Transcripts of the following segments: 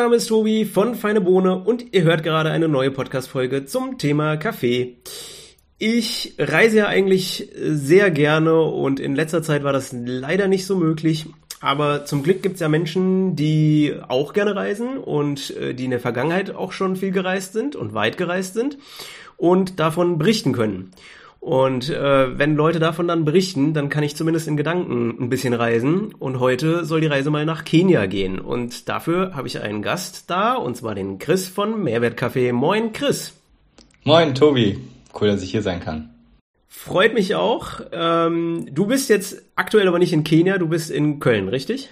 Name ist Tobi von Feine Bohne und ihr hört gerade eine neue Podcast-Folge zum Thema Kaffee. Ich reise ja eigentlich sehr gerne und in letzter Zeit war das leider nicht so möglich. Aber zum Glück gibt es ja Menschen, die auch gerne reisen und äh, die in der Vergangenheit auch schon viel gereist sind und weit gereist sind und davon berichten können. Und äh, wenn Leute davon dann berichten, dann kann ich zumindest in Gedanken ein bisschen reisen. Und heute soll die Reise mal nach Kenia gehen. Und dafür habe ich einen Gast da, und zwar den Chris von Mehrwertcafé. Moin, Chris. Moin, Tobi. Cool, dass ich hier sein kann. Freut mich auch. Ähm, du bist jetzt aktuell aber nicht in Kenia, du bist in Köln, richtig?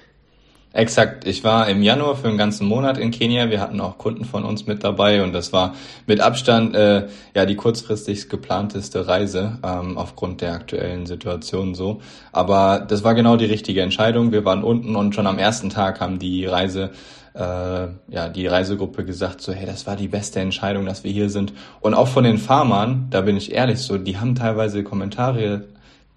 Exakt. Ich war im Januar für einen ganzen Monat in Kenia. Wir hatten auch Kunden von uns mit dabei und das war mit Abstand äh, ja die kurzfristig geplanteste Reise ähm, aufgrund der aktuellen Situation so. Aber das war genau die richtige Entscheidung. Wir waren unten und schon am ersten Tag haben die Reise äh, ja die Reisegruppe gesagt so hey das war die beste Entscheidung, dass wir hier sind. Und auch von den Farmern, da bin ich ehrlich so, die haben teilweise Kommentare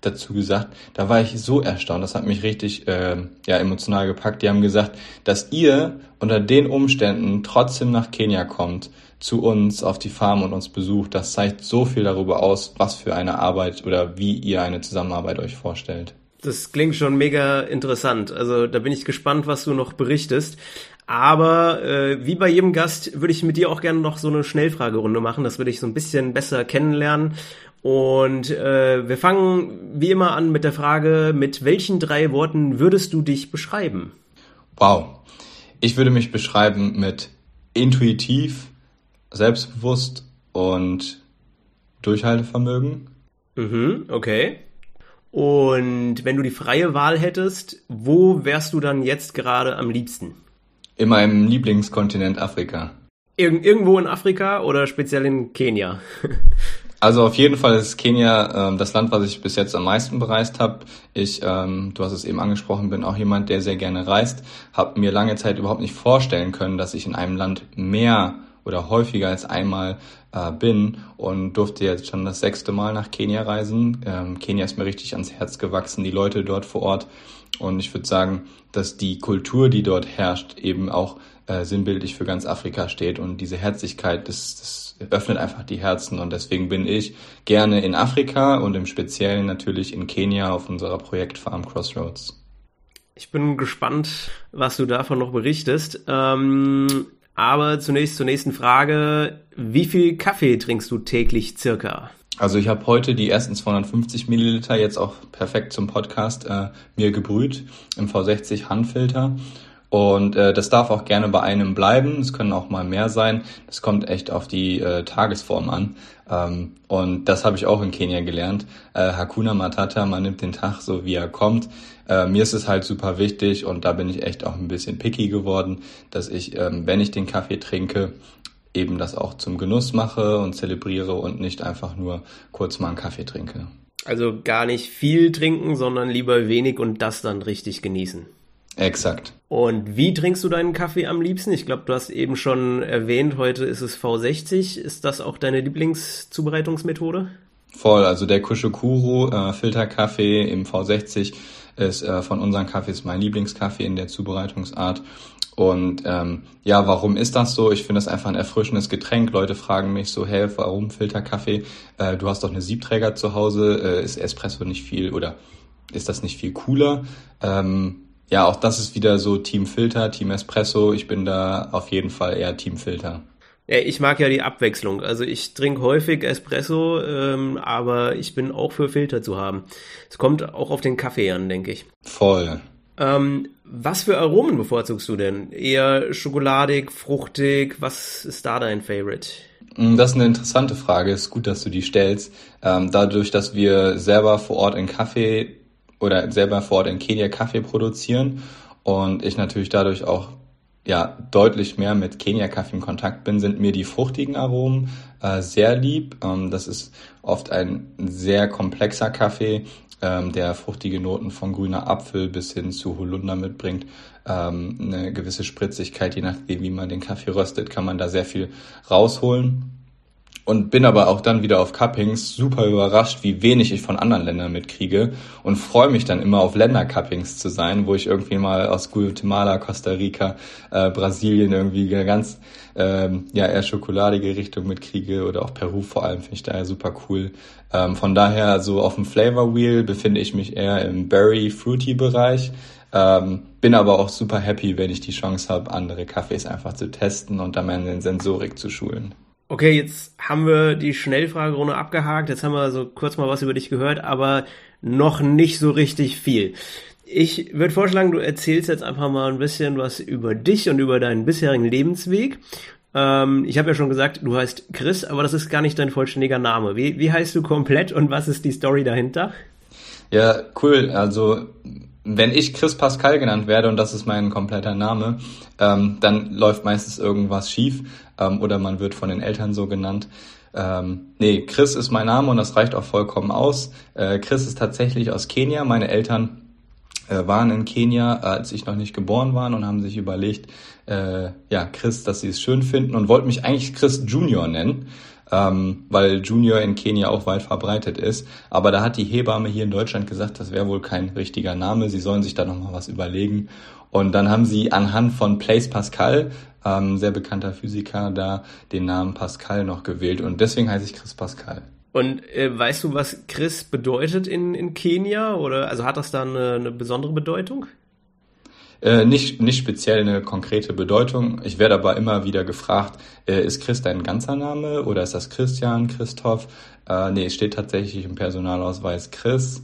dazu gesagt, da war ich so erstaunt, das hat mich richtig äh, ja, emotional gepackt. Die haben gesagt, dass ihr unter den Umständen trotzdem nach Kenia kommt, zu uns auf die Farm und uns besucht. Das zeigt so viel darüber aus, was für eine Arbeit oder wie ihr eine Zusammenarbeit euch vorstellt. Das klingt schon mega interessant. Also da bin ich gespannt, was du noch berichtest. Aber äh, wie bei jedem Gast würde ich mit dir auch gerne noch so eine Schnellfragerunde machen. Das würde ich so ein bisschen besser kennenlernen. Und äh, wir fangen wie immer an mit der Frage, mit welchen drei Worten würdest du dich beschreiben? Wow. Ich würde mich beschreiben mit intuitiv, selbstbewusst und Durchhaltevermögen. Mhm, okay. Und wenn du die freie Wahl hättest, wo wärst du dann jetzt gerade am liebsten? In meinem Lieblingskontinent Afrika. Ir irgendwo in Afrika oder speziell in Kenia? Also auf jeden Fall ist Kenia ähm, das Land, was ich bis jetzt am meisten bereist habe. Ich, ähm, du hast es eben angesprochen, bin auch jemand, der sehr gerne reist. Habe mir lange Zeit überhaupt nicht vorstellen können, dass ich in einem Land mehr oder häufiger als einmal äh, bin und durfte jetzt schon das sechste Mal nach Kenia reisen. Ähm, Kenia ist mir richtig ans Herz gewachsen, die Leute dort vor Ort. Und ich würde sagen, dass die Kultur, die dort herrscht, eben auch äh, sinnbildlich für ganz Afrika steht. Und diese Herzlichkeit, das, das öffnet einfach die Herzen. Und deswegen bin ich gerne in Afrika und im Speziellen natürlich in Kenia auf unserer Projektfarm Crossroads. Ich bin gespannt, was du davon noch berichtest. Ähm, aber zunächst zur nächsten Frage. Wie viel Kaffee trinkst du täglich circa? Also ich habe heute die ersten 250 Milliliter jetzt auch perfekt zum Podcast äh, mir gebrüht im V60 Handfilter und äh, das darf auch gerne bei einem bleiben. Es können auch mal mehr sein. Das kommt echt auf die äh, Tagesform an. Ähm, und das habe ich auch in Kenia gelernt. Äh, Hakuna Matata, man nimmt den Tag so, wie er kommt. Äh, mir ist es halt super wichtig und da bin ich echt auch ein bisschen picky geworden, dass ich, ähm, wenn ich den Kaffee trinke, eben das auch zum Genuss mache und zelebriere und nicht einfach nur kurz mal einen Kaffee trinke. Also gar nicht viel trinken, sondern lieber wenig und das dann richtig genießen. Exakt. Und wie trinkst du deinen Kaffee am liebsten? Ich glaube, du hast eben schon erwähnt, heute ist es V60. Ist das auch deine Lieblingszubereitungsmethode? Voll, also der Kushokuru äh, Filterkaffee im V60 ist äh, von unseren Kaffees mein Lieblingskaffee in der Zubereitungsart. Und ähm, ja, warum ist das so? Ich finde das einfach ein erfrischendes Getränk. Leute fragen mich so, hey, warum Filterkaffee? Äh, du hast doch eine Siebträger zu Hause, äh, ist Espresso nicht viel oder ist das nicht viel cooler? Ähm, ja, auch das ist wieder so Team Filter, Team Espresso. Ich bin da auf jeden Fall eher Team Filter. Ich mag ja die Abwechslung. Also ich trinke häufig Espresso, ähm, aber ich bin auch für Filter zu haben. Es kommt auch auf den Kaffee an, denke ich. Voll. Ähm, was für Aromen bevorzugst du denn? Eher schokoladig, fruchtig? Was ist da dein Favorite? Mm, das ist eine interessante Frage. Ist gut, dass du die stellst. Ähm, dadurch, dass wir selber vor Ort in Kaffee oder selber vor Ort in Kenia Kaffee produzieren und ich natürlich dadurch auch ja deutlich mehr mit Kenia Kaffee in Kontakt bin, sind mir die fruchtigen Aromen äh, sehr lieb. Ähm, das ist oft ein sehr komplexer Kaffee, ähm, der fruchtige Noten von grüner Apfel bis hin zu Holunder mitbringt. Ähm, eine gewisse Spritzigkeit, je nachdem, wie man den Kaffee röstet, kann man da sehr viel rausholen. Und bin aber auch dann wieder auf Cuppings super überrascht, wie wenig ich von anderen Ländern mitkriege und freue mich dann immer auf Ländercuppings zu sein, wo ich irgendwie mal aus Guatemala, Costa Rica, äh, Brasilien irgendwie eine ganz ähm, ja eher schokoladige Richtung mitkriege oder auch Peru vor allem finde ich daher super cool. Ähm, von daher so auf dem Flavor Wheel befinde ich mich eher im Berry Fruity Bereich. Ähm, bin aber auch super happy, wenn ich die Chance habe, andere Kaffees einfach zu testen und dann meine Sensorik zu schulen. Okay, jetzt haben wir die Schnellfragerunde abgehakt. Jetzt haben wir so kurz mal was über dich gehört, aber noch nicht so richtig viel. Ich würde vorschlagen, du erzählst jetzt einfach mal ein bisschen was über dich und über deinen bisherigen Lebensweg. Ähm, ich habe ja schon gesagt, du heißt Chris, aber das ist gar nicht dein vollständiger Name. Wie, wie heißt du komplett und was ist die Story dahinter? Ja, cool. Also wenn ich Chris Pascal genannt werde und das ist mein kompletter Name, ähm, dann läuft meistens irgendwas schief ähm, oder man wird von den Eltern so genannt. Ähm, nee, Chris ist mein Name und das reicht auch vollkommen aus. Äh, Chris ist tatsächlich aus Kenia. Meine Eltern äh, waren in Kenia, als ich noch nicht geboren war und haben sich überlegt, äh, ja, Chris, dass sie es schön finden und wollten mich eigentlich Chris Junior nennen ähm, weil Junior in Kenia auch weit verbreitet ist. Aber da hat die Hebamme hier in Deutschland gesagt, das wäre wohl kein richtiger Name, sie sollen sich da nochmal was überlegen. Und dann haben sie anhand von Blaise Pascal, ähm, sehr bekannter Physiker, da den Namen Pascal noch gewählt. Und deswegen heiße ich Chris Pascal. Und äh, weißt du, was Chris bedeutet in, in Kenia? Oder also hat das da eine, eine besondere Bedeutung? Äh, nicht, nicht speziell eine konkrete Bedeutung. Ich werde aber immer wieder gefragt, äh, ist Chris dein ganzer Name oder ist das Christian, Christoph? Äh, nee, es steht tatsächlich im Personalausweis Chris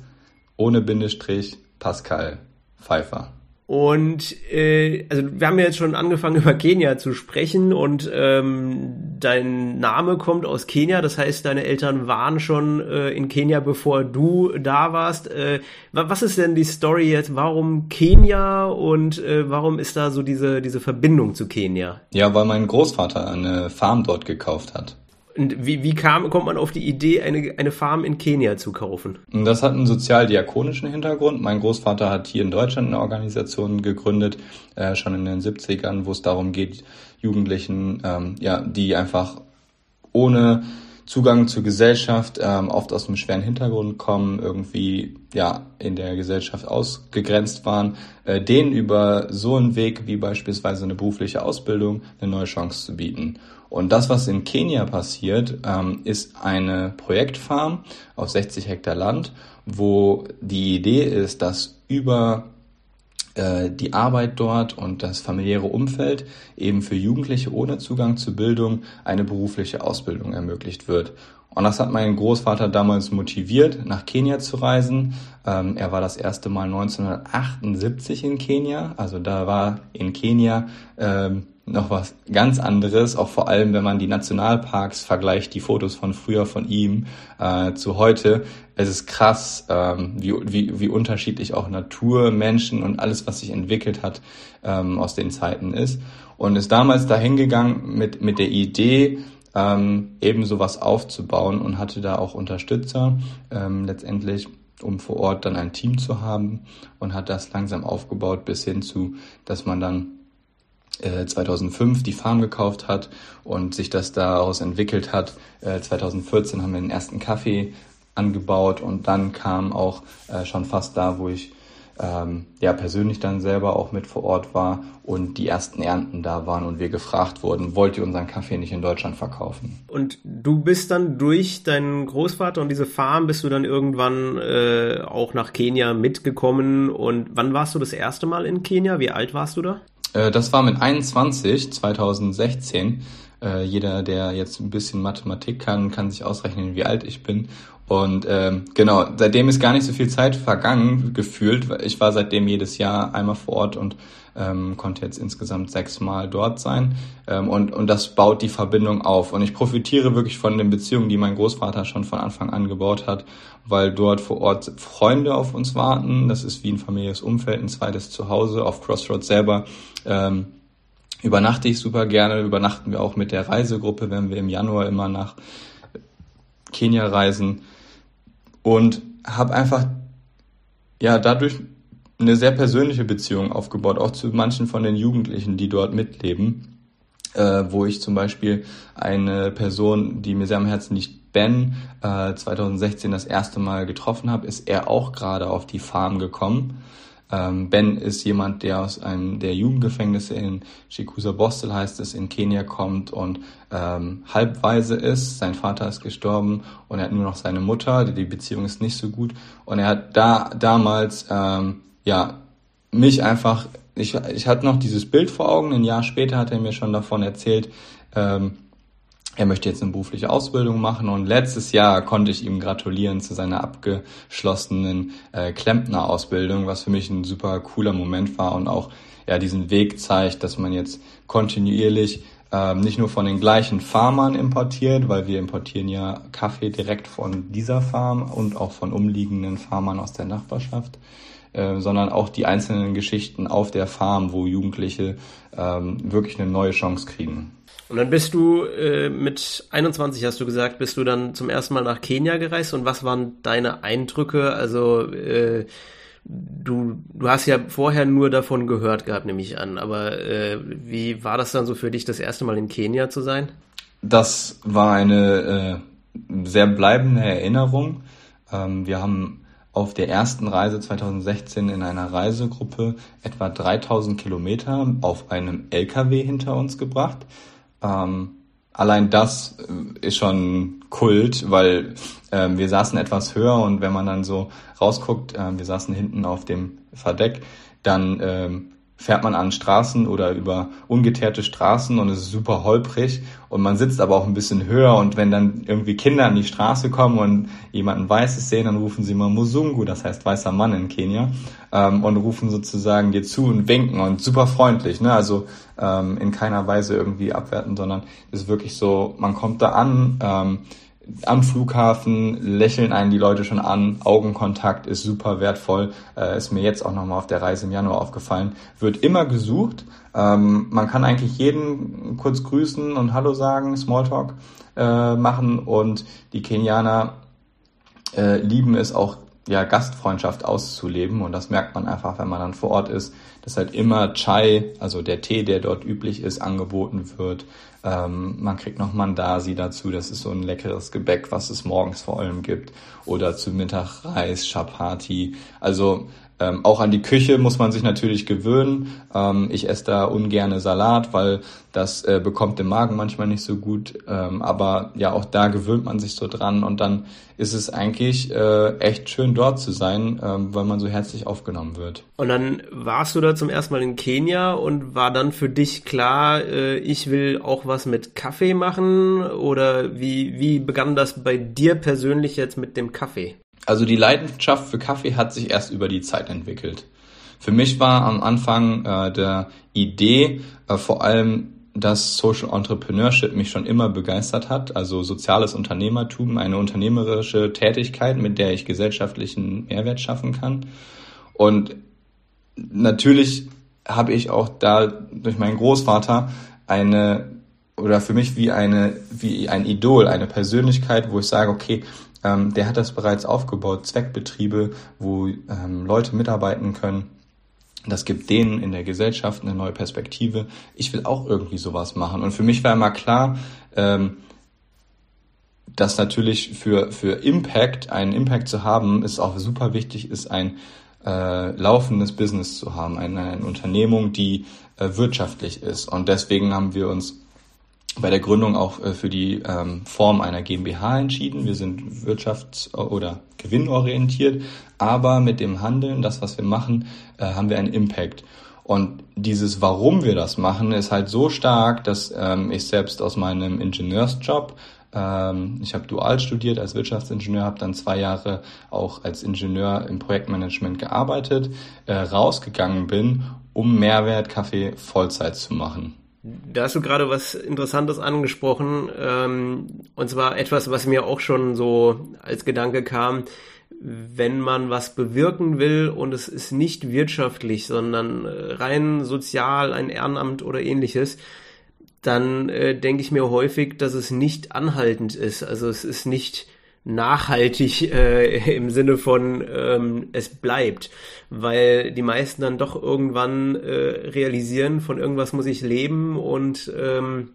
ohne Bindestrich Pascal Pfeiffer. Und äh, also wir haben ja jetzt schon angefangen über Kenia zu sprechen und ähm, dein Name kommt aus Kenia, das heißt deine Eltern waren schon äh, in Kenia, bevor du da warst. Äh, was ist denn die Story jetzt? Warum Kenia und äh, warum ist da so diese diese Verbindung zu Kenia? Ja, weil mein Großvater eine Farm dort gekauft hat. Und wie, wie kam, kommt man auf die Idee, eine, eine Farm in Kenia zu kaufen? Das hat einen sozialdiakonischen Hintergrund. Mein Großvater hat hier in Deutschland eine Organisation gegründet, äh, schon in den 70ern, wo es darum geht, Jugendlichen, ähm, ja, die einfach ohne Zugang zur Gesellschaft, ähm, oft aus einem schweren Hintergrund kommen, irgendwie ja in der Gesellschaft ausgegrenzt waren, äh, denen über so einen Weg wie beispielsweise eine berufliche Ausbildung eine neue Chance zu bieten. Und das, was in Kenia passiert, ähm, ist eine Projektfarm auf 60 Hektar Land, wo die Idee ist, dass über äh, die Arbeit dort und das familiäre Umfeld eben für Jugendliche ohne Zugang zu Bildung eine berufliche Ausbildung ermöglicht wird. Und das hat meinen Großvater damals motiviert, nach Kenia zu reisen. Ähm, er war das erste Mal 1978 in Kenia. Also da war in Kenia ähm, noch was ganz anderes, auch vor allem, wenn man die Nationalparks vergleicht, die Fotos von früher von ihm äh, zu heute. Es ist krass, ähm, wie, wie, wie unterschiedlich auch Natur, Menschen und alles, was sich entwickelt hat, ähm, aus den Zeiten ist. Und ist damals dahingegangen mit, mit der Idee, ähm, eben sowas aufzubauen und hatte da auch Unterstützer ähm, letztendlich um vor Ort dann ein Team zu haben und hat das langsam aufgebaut bis hin zu, dass man dann 2005 äh, die Farm gekauft hat und sich das daraus entwickelt hat. 2014 äh, haben wir den ersten Kaffee angebaut und dann kam auch äh, schon fast da, wo ich ähm, ja persönlich dann selber auch mit vor Ort war und die ersten Ernten da waren und wir gefragt wurden, wollt ihr unseren Kaffee nicht in Deutschland verkaufen? Und du bist dann durch deinen Großvater und diese Farm bist du dann irgendwann äh, auch nach Kenia mitgekommen und wann warst du das erste Mal in Kenia? Wie alt warst du da? Äh, das war mit 21, 2016. Äh, jeder, der jetzt ein bisschen Mathematik kann, kann sich ausrechnen, wie alt ich bin. Und ähm, genau, seitdem ist gar nicht so viel Zeit vergangen gefühlt. Ich war seitdem jedes Jahr einmal vor Ort und ähm, konnte jetzt insgesamt sechsmal dort sein. Ähm, und, und das baut die Verbindung auf. Und ich profitiere wirklich von den Beziehungen, die mein Großvater schon von Anfang an gebaut hat, weil dort vor Ort Freunde auf uns warten. Das ist wie ein familiäres Umfeld, ein zweites Zuhause. Auf Crossroads selber ähm, übernachte ich super gerne. Übernachten wir auch mit der Reisegruppe, wenn wir im Januar immer nach Kenia reisen und habe einfach ja dadurch eine sehr persönliche Beziehung aufgebaut, auch zu manchen von den Jugendlichen, die dort mitleben. äh, wo ich zum Beispiel eine Person, die mir sehr am Herzen liegt, Ben, äh, 2016 das erste Mal getroffen habe, ist er auch gerade auf die Farm gekommen. Ähm, ben ist jemand, der aus einem der Jugendgefängnisse in Shikusa Bostel heißt es, in Kenia kommt und ähm, halbweise ist. Sein Vater ist gestorben und er hat nur noch seine Mutter. Die Beziehung ist nicht so gut. Und er hat da damals ähm, ja mich einfach ich, ich hatte noch dieses Bild vor Augen. Ein Jahr später hat er mir schon davon erzählt, ähm, er möchte jetzt eine berufliche Ausbildung machen und letztes Jahr konnte ich ihm gratulieren zu seiner abgeschlossenen äh, Klempner-Ausbildung, was für mich ein super cooler Moment war und auch ja diesen Weg zeigt, dass man jetzt kontinuierlich ähm, nicht nur von den gleichen Farmern importiert, weil wir importieren ja Kaffee direkt von dieser Farm und auch von umliegenden Farmern aus der Nachbarschaft, äh, sondern auch die einzelnen Geschichten auf der Farm, wo Jugendliche ähm, wirklich eine neue Chance kriegen. Und dann bist du äh, mit 21, hast du gesagt, bist du dann zum ersten Mal nach Kenia gereist und was waren deine Eindrücke? Also äh, du, du hast ja vorher nur davon gehört gehabt, nehme ich an, aber äh, wie war das dann so für dich, das erste Mal in Kenia zu sein? Das war eine äh, sehr bleibende Erinnerung. Ähm, wir haben auf der ersten Reise 2016 in einer Reisegruppe etwa 3000 Kilometer auf einem LKW hinter uns gebracht. Ähm, allein das äh, ist schon Kult, weil ähm, wir saßen etwas höher und wenn man dann so rausguckt, äh, wir saßen hinten auf dem Verdeck, dann ähm, fährt man an Straßen oder über ungeteerte Straßen und es ist super holprig und man sitzt aber auch ein bisschen höher und wenn dann irgendwie Kinder an die Straße kommen und jemanden Weißes sehen, dann rufen sie mal Musungu, das heißt weißer Mann in Kenia ähm, und rufen sozusagen dir zu und winken und super freundlich, ne? also ähm, in keiner Weise irgendwie abwerten, sondern es ist wirklich so, man kommt da an, ähm, am Flughafen lächeln einen die Leute schon an, Augenkontakt ist super wertvoll, äh, ist mir jetzt auch nochmal auf der Reise im Januar aufgefallen, wird immer gesucht. Ähm, man kann eigentlich jeden kurz grüßen und Hallo sagen, Smalltalk äh, machen. Und die Kenianer äh, lieben es auch ja, Gastfreundschaft auszuleben. Und das merkt man einfach, wenn man dann vor Ort ist, dass halt immer Chai, also der Tee, der dort üblich ist, angeboten wird. Ähm, man kriegt noch Mandasi dazu, das ist so ein leckeres Gebäck, was es morgens vor allem gibt. Oder zu Mittag Reis, Chapati. Also ähm, auch an die Küche muss man sich natürlich gewöhnen. Ähm, ich esse da ungerne Salat, weil das äh, bekommt den Magen manchmal nicht so gut. Ähm, aber ja, auch da gewöhnt man sich so dran und dann ist es eigentlich äh, echt schön dort zu sein, ähm, weil man so herzlich aufgenommen wird. Und dann warst du da zum ersten Mal in Kenia und war dann für dich klar, äh, ich will auch was mit Kaffee machen oder wie, wie begann das bei dir persönlich jetzt mit dem Kaffee? Also die Leidenschaft für Kaffee hat sich erst über die Zeit entwickelt. Für mich war am Anfang äh, der Idee äh, vor allem, dass Social Entrepreneurship mich schon immer begeistert hat, also soziales Unternehmertum, eine unternehmerische Tätigkeit, mit der ich gesellschaftlichen Mehrwert schaffen kann. Und natürlich habe ich auch da durch meinen Großvater eine oder für mich wie eine wie ein Idol, eine Persönlichkeit, wo ich sage, okay, ähm, der hat das bereits aufgebaut, Zweckbetriebe, wo ähm, Leute mitarbeiten können. Das gibt denen in der Gesellschaft eine neue Perspektive. Ich will auch irgendwie sowas machen. Und für mich war immer klar, ähm, dass natürlich für, für Impact, einen Impact zu haben, ist auch super wichtig, ist ein äh, laufendes Business zu haben, eine, eine Unternehmung, die äh, wirtschaftlich ist. Und deswegen haben wir uns bei der Gründung auch äh, für die ähm, Form einer GmbH entschieden. Wir sind wirtschafts- oder gewinnorientiert, aber mit dem Handeln, das, was wir machen, äh, haben wir einen Impact. Und dieses, warum wir das machen, ist halt so stark, dass ähm, ich selbst aus meinem Ingenieursjob ähm, ich habe dual studiert als Wirtschaftsingenieur, habe dann zwei Jahre auch als Ingenieur im Projektmanagement gearbeitet, äh, rausgegangen bin, um Mehrwertkaffee Vollzeit zu machen. Da hast du gerade was Interessantes angesprochen, ähm, und zwar etwas, was mir auch schon so als Gedanke kam. Wenn man was bewirken will und es ist nicht wirtschaftlich, sondern äh, rein sozial, ein Ehrenamt oder ähnliches, dann äh, denke ich mir häufig, dass es nicht anhaltend ist. Also es ist nicht nachhaltig äh, im Sinne von ähm, es bleibt, weil die meisten dann doch irgendwann äh, realisieren, von irgendwas muss ich leben und ähm,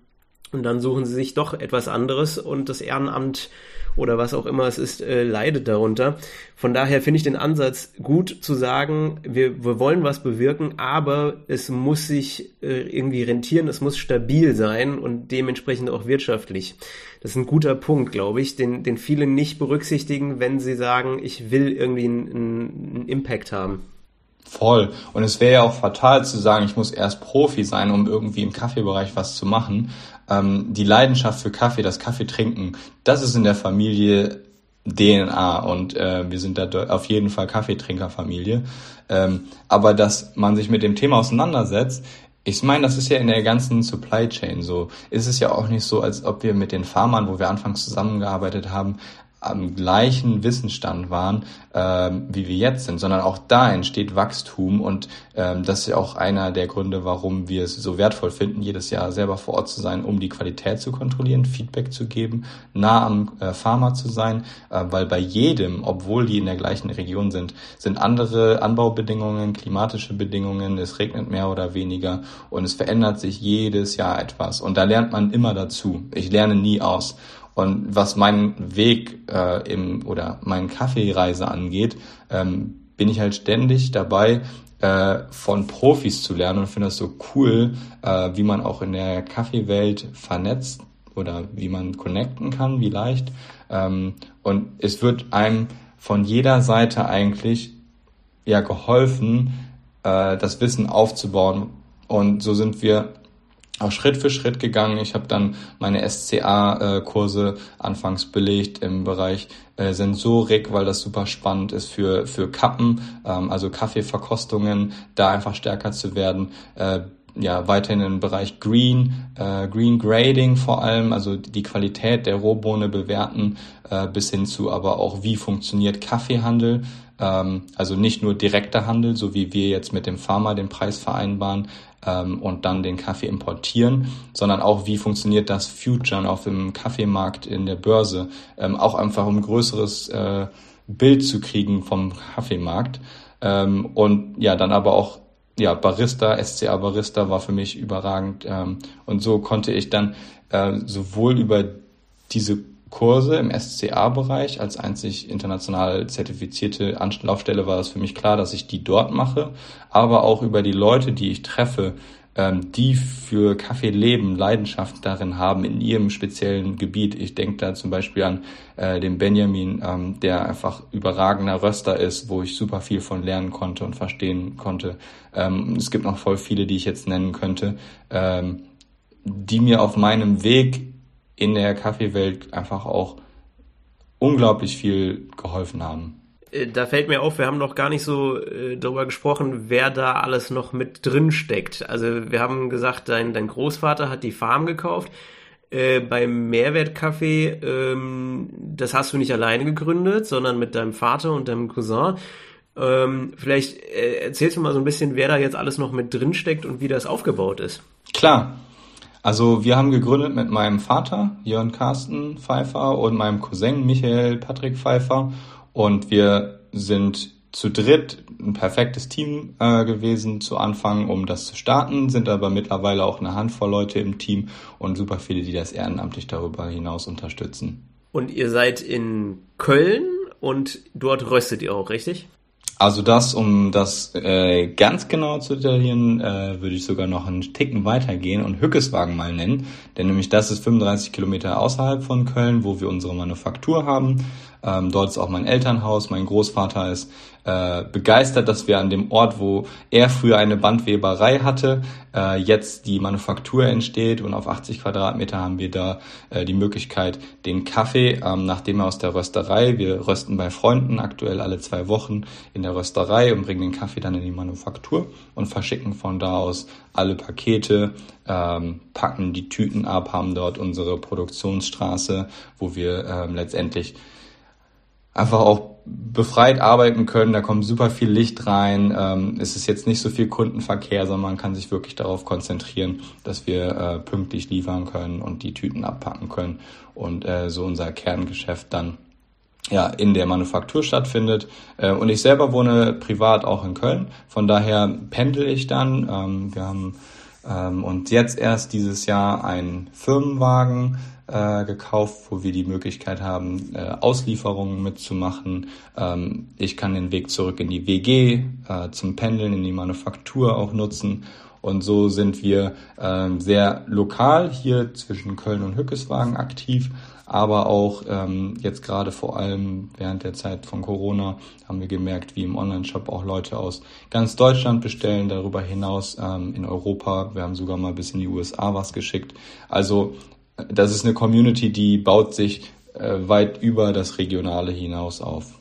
und dann suchen sie sich doch etwas anderes und das Ehrenamt oder was auch immer es ist, äh, leidet darunter. Von daher finde ich den Ansatz gut zu sagen, wir, wir wollen was bewirken, aber es muss sich äh, irgendwie rentieren, es muss stabil sein und dementsprechend auch wirtschaftlich. Das ist ein guter Punkt, glaube ich, den, den viele nicht berücksichtigen, wenn sie sagen, ich will irgendwie einen, einen Impact haben. Voll. Und es wäre ja auch fatal zu sagen, ich muss erst Profi sein, um irgendwie im Kaffeebereich was zu machen. Ähm, die Leidenschaft für Kaffee, das Kaffee trinken, das ist in der Familie DNA und äh, wir sind da auf jeden Fall Kaffeetrinkerfamilie. Ähm, aber dass man sich mit dem Thema auseinandersetzt, ich meine, das ist ja in der ganzen Supply Chain so. Ist es ja auch nicht so, als ob wir mit den Farmern, wo wir anfangs zusammengearbeitet haben, am gleichen Wissensstand waren, ähm, wie wir jetzt sind, sondern auch da entsteht Wachstum und ähm, das ist ja auch einer der Gründe, warum wir es so wertvoll finden, jedes Jahr selber vor Ort zu sein, um die Qualität zu kontrollieren, Feedback zu geben, nah am äh, Farmer zu sein, äh, weil bei jedem, obwohl die in der gleichen Region sind, sind andere Anbaubedingungen, klimatische Bedingungen, es regnet mehr oder weniger und es verändert sich jedes Jahr etwas und da lernt man immer dazu. Ich lerne nie aus. Und was meinen Weg äh, im oder meinen Kaffeereise angeht, ähm, bin ich halt ständig dabei, äh, von Profis zu lernen und finde das so cool, äh, wie man auch in der Kaffeewelt vernetzt oder wie man connecten kann, wie leicht. Ähm, und es wird einem von jeder Seite eigentlich ja geholfen, äh, das Wissen aufzubauen. Und so sind wir auch Schritt für Schritt gegangen. Ich habe dann meine SCA-Kurse anfangs belegt im Bereich äh, Sensorik, weil das super spannend ist für, für Kappen, ähm, also Kaffeeverkostungen, da einfach stärker zu werden. Äh, ja, weiterhin im Bereich Green, äh, Green Grading vor allem, also die Qualität der Rohbohne bewerten, äh, bis hin zu aber auch, wie funktioniert Kaffeehandel, ähm, also nicht nur direkter Handel, so wie wir jetzt mit dem Pharma den Preis vereinbaren, ähm, und dann den Kaffee importieren, sondern auch, wie funktioniert das Futuren auf dem Kaffeemarkt in der Börse, ähm, auch einfach um ein größeres äh, Bild zu kriegen vom Kaffeemarkt. Ähm, und ja, dann aber auch ja, Barista, SCA Barista war für mich überragend. Ähm, und so konnte ich dann äh, sowohl über diese Kurse im SCA-Bereich. Als einzig international zertifizierte Anlaufstelle war es für mich klar, dass ich die dort mache, aber auch über die Leute, die ich treffe, ähm, die für Kaffee leben, Leidenschaft darin haben in ihrem speziellen Gebiet. Ich denke da zum Beispiel an äh, den Benjamin, ähm, der einfach überragender Röster ist, wo ich super viel von lernen konnte und verstehen konnte. Ähm, es gibt noch voll viele, die ich jetzt nennen könnte, ähm, die mir auf meinem Weg in der Kaffeewelt einfach auch unglaublich viel geholfen haben. Äh, da fällt mir auf, wir haben noch gar nicht so äh, darüber gesprochen, wer da alles noch mit drin steckt. Also wir haben gesagt, dein, dein Großvater hat die Farm gekauft. Äh, beim Mehrwertkaffee, ähm, das hast du nicht alleine gegründet, sondern mit deinem Vater und deinem Cousin. Ähm, vielleicht äh, erzählst du mal so ein bisschen, wer da jetzt alles noch mit drin steckt und wie das aufgebaut ist. Klar. Also wir haben gegründet mit meinem Vater, Jörn Carsten Pfeiffer, und meinem Cousin Michael Patrick Pfeiffer. Und wir sind zu dritt ein perfektes Team äh, gewesen zu Anfang, um das zu starten, sind aber mittlerweile auch eine Handvoll Leute im Team und super viele, die das ehrenamtlich darüber hinaus unterstützen. Und ihr seid in Köln und dort röstet ihr auch, richtig? Also das, um das äh, ganz genau zu detaillieren, äh, würde ich sogar noch einen Ticken weitergehen und Hückeswagen mal nennen. Denn nämlich das ist 35 Kilometer außerhalb von Köln, wo wir unsere Manufaktur haben. Ähm, dort ist auch mein Elternhaus, mein Großvater ist äh, begeistert, dass wir an dem Ort, wo er früher eine Bandweberei hatte, äh, jetzt die Manufaktur entsteht und auf 80 Quadratmeter haben wir da äh, die Möglichkeit, den Kaffee, ähm, nachdem er aus der Rösterei, wir rösten bei Freunden aktuell alle zwei Wochen in der Rösterei und bringen den Kaffee dann in die Manufaktur und verschicken von da aus alle Pakete, ähm, packen die Tüten ab, haben dort unsere Produktionsstraße, wo wir ähm, letztendlich einfach auch befreit arbeiten können. Da kommt super viel Licht rein. Ähm, es ist jetzt nicht so viel Kundenverkehr, sondern man kann sich wirklich darauf konzentrieren, dass wir äh, pünktlich liefern können und die Tüten abpacken können und äh, so unser Kerngeschäft dann ja, in der Manufaktur stattfindet. Äh, und ich selber wohne privat auch in Köln. Von daher pendel ich dann. Ähm, wir haben ähm, uns jetzt erst dieses Jahr einen Firmenwagen äh, gekauft, wo wir die Möglichkeit haben, äh, Auslieferungen mitzumachen. Ähm, ich kann den Weg zurück in die WG äh, zum Pendeln, in die Manufaktur auch nutzen. Und so sind wir ähm, sehr lokal hier zwischen Köln und Hückeswagen aktiv aber auch ähm, jetzt gerade vor allem während der Zeit von Corona haben wir gemerkt, wie im Online-Shop auch Leute aus ganz Deutschland bestellen, darüber hinaus in Europa. Wir haben sogar mal bis in die USA was geschickt. Also das ist eine Community, die baut sich äh, weit über das Regionale hinaus auf.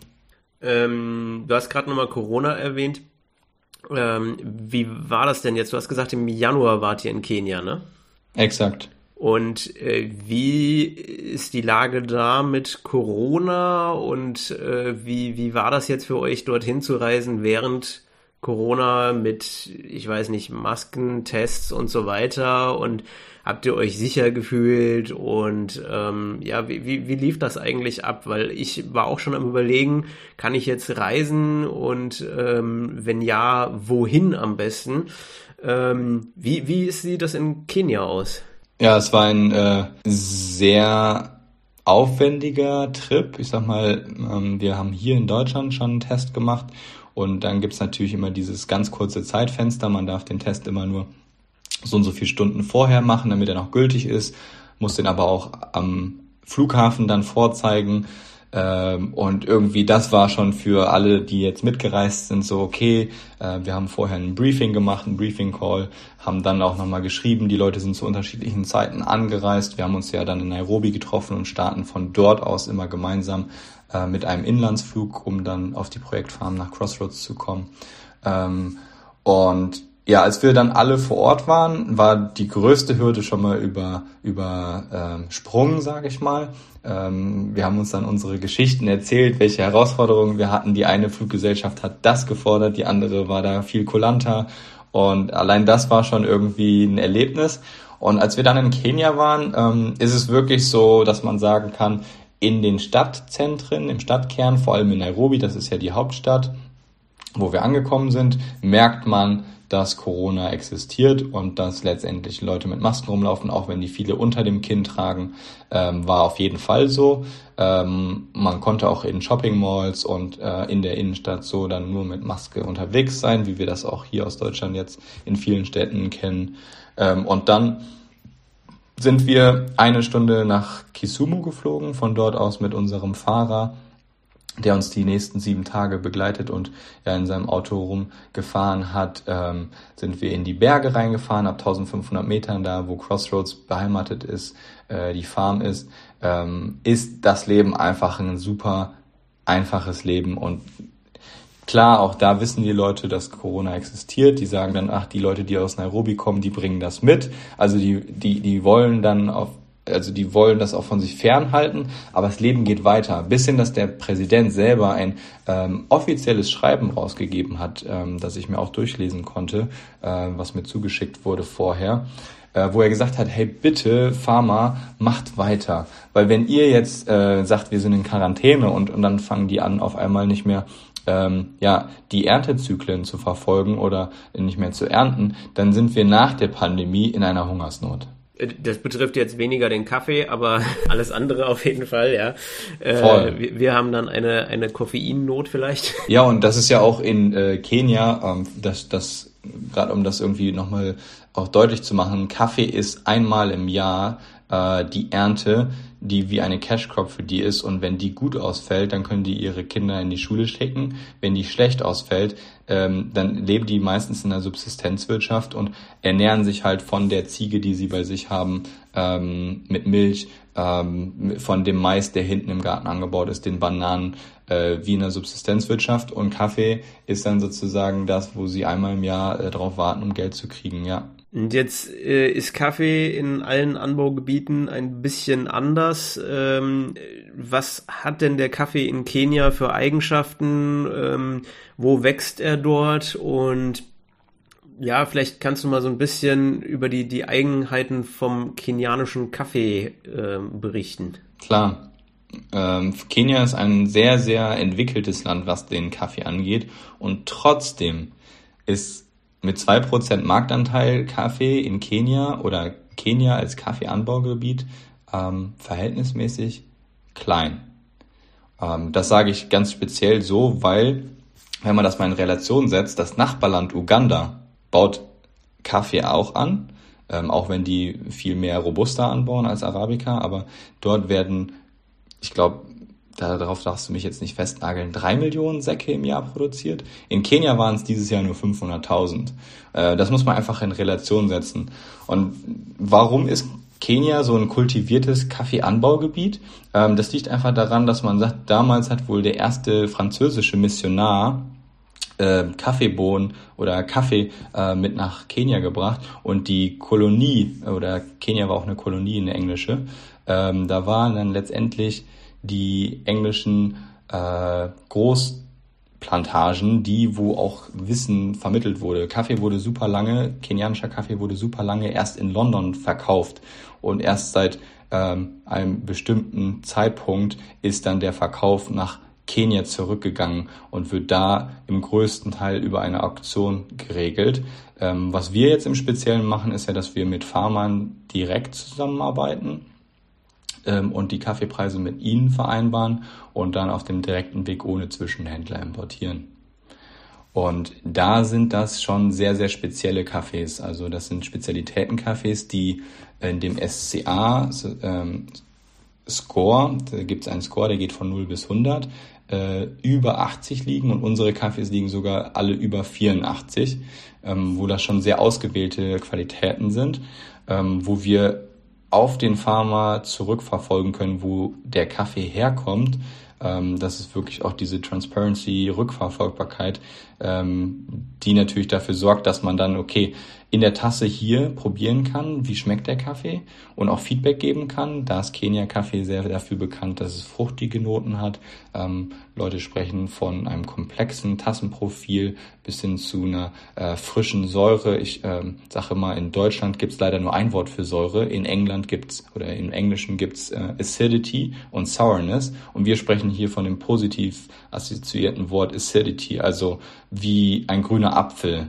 Ähm, du hast gerade nochmal Corona erwähnt. Ähm, wie war das denn jetzt? Du hast gesagt, im Januar wart ihr in Kenia, ne? Exakt. Und äh, wie ist die Lage da mit Corona und äh, wie, wie war das jetzt für euch, dorthin zu reisen während Corona mit, ich weiß nicht, Masken, Tests und so weiter? Und habt ihr euch sicher gefühlt? Und ähm, ja, wie, wie, wie lief das eigentlich ab? Weil ich war auch schon am überlegen, kann ich jetzt reisen und ähm, wenn ja, wohin am besten? Ähm, wie, wie sieht das in Kenia aus? Ja, es war ein äh, sehr aufwendiger Trip. Ich sag mal, ähm, wir haben hier in Deutschland schon einen Test gemacht und dann gibt's natürlich immer dieses ganz kurze Zeitfenster. Man darf den Test immer nur so und so viele Stunden vorher machen, damit er noch gültig ist, muss den aber auch am Flughafen dann vorzeigen. Ähm, und irgendwie das war schon für alle, die jetzt mitgereist sind, so okay. Äh, wir haben vorher ein Briefing gemacht, ein Briefing-Call, haben dann auch nochmal geschrieben, die Leute sind zu unterschiedlichen Zeiten angereist. Wir haben uns ja dann in Nairobi getroffen und starten von dort aus immer gemeinsam äh, mit einem Inlandsflug, um dann auf die Projektfarm nach Crossroads zu kommen. Ähm, und ja, als wir dann alle vor Ort waren, war die größte Hürde schon mal über über ähm, Sprung, sage ich mal. Ähm, wir haben uns dann unsere Geschichten erzählt, welche Herausforderungen wir hatten. Die eine Fluggesellschaft hat das gefordert, die andere war da viel kulanter. Und allein das war schon irgendwie ein Erlebnis. Und als wir dann in Kenia waren, ähm, ist es wirklich so, dass man sagen kann, in den Stadtzentren, im Stadtkern, vor allem in Nairobi, das ist ja die Hauptstadt, wo wir angekommen sind, merkt man, dass Corona existiert und dass letztendlich Leute mit Masken rumlaufen, auch wenn die viele unter dem Kinn tragen, ähm, war auf jeden Fall so. Ähm, man konnte auch in Shopping Malls und äh, in der Innenstadt so dann nur mit Maske unterwegs sein, wie wir das auch hier aus Deutschland jetzt in vielen Städten kennen. Ähm, und dann sind wir eine Stunde nach Kisumu geflogen, von dort aus mit unserem Fahrer der uns die nächsten sieben Tage begleitet und ja in seinem Auto rumgefahren hat, ähm, sind wir in die Berge reingefahren, ab 1500 Metern da, wo Crossroads beheimatet ist, äh, die Farm ist, ähm, ist das Leben einfach ein super einfaches Leben und Klar, auch da wissen die Leute, dass Corona existiert. Die sagen dann, ach, die Leute, die aus Nairobi kommen, die bringen das mit. Also die, die, die wollen dann auf also die wollen das auch von sich fernhalten, aber das Leben geht weiter. Bis hin, dass der Präsident selber ein ähm, offizielles Schreiben rausgegeben hat, ähm, das ich mir auch durchlesen konnte, äh, was mir zugeschickt wurde vorher, äh, wo er gesagt hat, hey bitte, Pharma, macht weiter. Weil wenn ihr jetzt äh, sagt, wir sind in Quarantäne und, und dann fangen die an, auf einmal nicht mehr ähm, ja, die Erntezyklen zu verfolgen oder nicht mehr zu ernten, dann sind wir nach der Pandemie in einer Hungersnot. Das betrifft jetzt weniger den Kaffee, aber alles andere auf jeden Fall, ja. Äh, Voll. Wir, wir, haben dann eine, eine Koffeinnot vielleicht. Ja, und das ist ja auch in äh, Kenia, ähm, das, das, gerade um das irgendwie nochmal auch deutlich zu machen, Kaffee ist einmal im Jahr äh, die Ernte, die wie eine Cash Crop für die ist und wenn die gut ausfällt, dann können die ihre Kinder in die Schule schicken. Wenn die schlecht ausfällt, ähm, dann leben die meistens in der Subsistenzwirtschaft und ernähren sich halt von der Ziege, die sie bei sich haben, ähm, mit Milch, ähm, von dem Mais, der hinten im Garten angebaut ist, den Bananen, äh, wie in der Subsistenzwirtschaft und Kaffee ist dann sozusagen das, wo sie einmal im Jahr äh, drauf warten, um Geld zu kriegen, ja. Und jetzt äh, ist Kaffee in allen Anbaugebieten ein bisschen anders. Ähm, was hat denn der Kaffee in Kenia für Eigenschaften? Ähm, wo wächst er dort? Und ja, vielleicht kannst du mal so ein bisschen über die, die Eigenheiten vom kenianischen Kaffee äh, berichten. Klar. Ähm, Kenia ist ein sehr, sehr entwickeltes Land, was den Kaffee angeht. Und trotzdem ist mit zwei Prozent Marktanteil Kaffee in Kenia oder Kenia als Kaffeeanbaugebiet ähm, verhältnismäßig klein. Ähm, das sage ich ganz speziell so, weil, wenn man das mal in Relation setzt, das Nachbarland Uganda baut Kaffee auch an, ähm, auch wenn die viel mehr Robusta anbauen als Arabica, aber dort werden, ich glaube, darauf darfst du mich jetzt nicht festnageln, drei Millionen Säcke im Jahr produziert. In Kenia waren es dieses Jahr nur 500.000. Äh, das muss man einfach in Relation setzen. Und warum ist Kenia so ein kultiviertes Kaffeeanbaugebiet. Ähm, das liegt einfach daran, dass man sagt, damals hat wohl der erste französische Missionar äh, Kaffeebohnen oder Kaffee äh, mit nach Kenia gebracht und die Kolonie, oder Kenia war auch eine Kolonie, eine englische, ähm, da waren dann letztendlich die englischen äh, Groß Plantagen, die, wo auch Wissen vermittelt wurde. Kaffee wurde super lange, kenianischer Kaffee wurde super lange erst in London verkauft und erst seit ähm, einem bestimmten Zeitpunkt ist dann der Verkauf nach Kenia zurückgegangen und wird da im größten Teil über eine Auktion geregelt. Ähm, was wir jetzt im Speziellen machen, ist ja, dass wir mit Farmern direkt zusammenarbeiten ähm, und die Kaffeepreise mit ihnen vereinbaren und dann auf dem direkten Weg ohne Zwischenhändler importieren. Und da sind das schon sehr, sehr spezielle Kaffees. Also das sind Spezialitätenkaffees, die in dem SCA ähm, Score, da gibt es einen Score, der geht von 0 bis 100, äh, über 80 liegen und unsere Kaffees liegen sogar alle über 84, ähm, wo das schon sehr ausgewählte Qualitäten sind, ähm, wo wir auf den Farmer zurückverfolgen können, wo der Kaffee herkommt. Ähm, das ist wirklich auch diese Transparency, Rückverfolgbarkeit, ähm, die natürlich dafür sorgt, dass man dann, okay, in der Tasse hier probieren kann, wie schmeckt der Kaffee und auch Feedback geben kann. Da ist Kenia Kaffee sehr dafür bekannt, dass es fruchtige Noten hat. Ähm, Leute sprechen von einem komplexen Tassenprofil bis hin zu einer äh, frischen Säure. Ich ähm, sage mal, in Deutschland gibt es leider nur ein Wort für Säure. In England gibt's oder im Englischen gibt's äh, Acidity und Sourness. Und wir sprechen hier von dem positiv assoziierten Wort Acidity, also wie ein grüner Apfel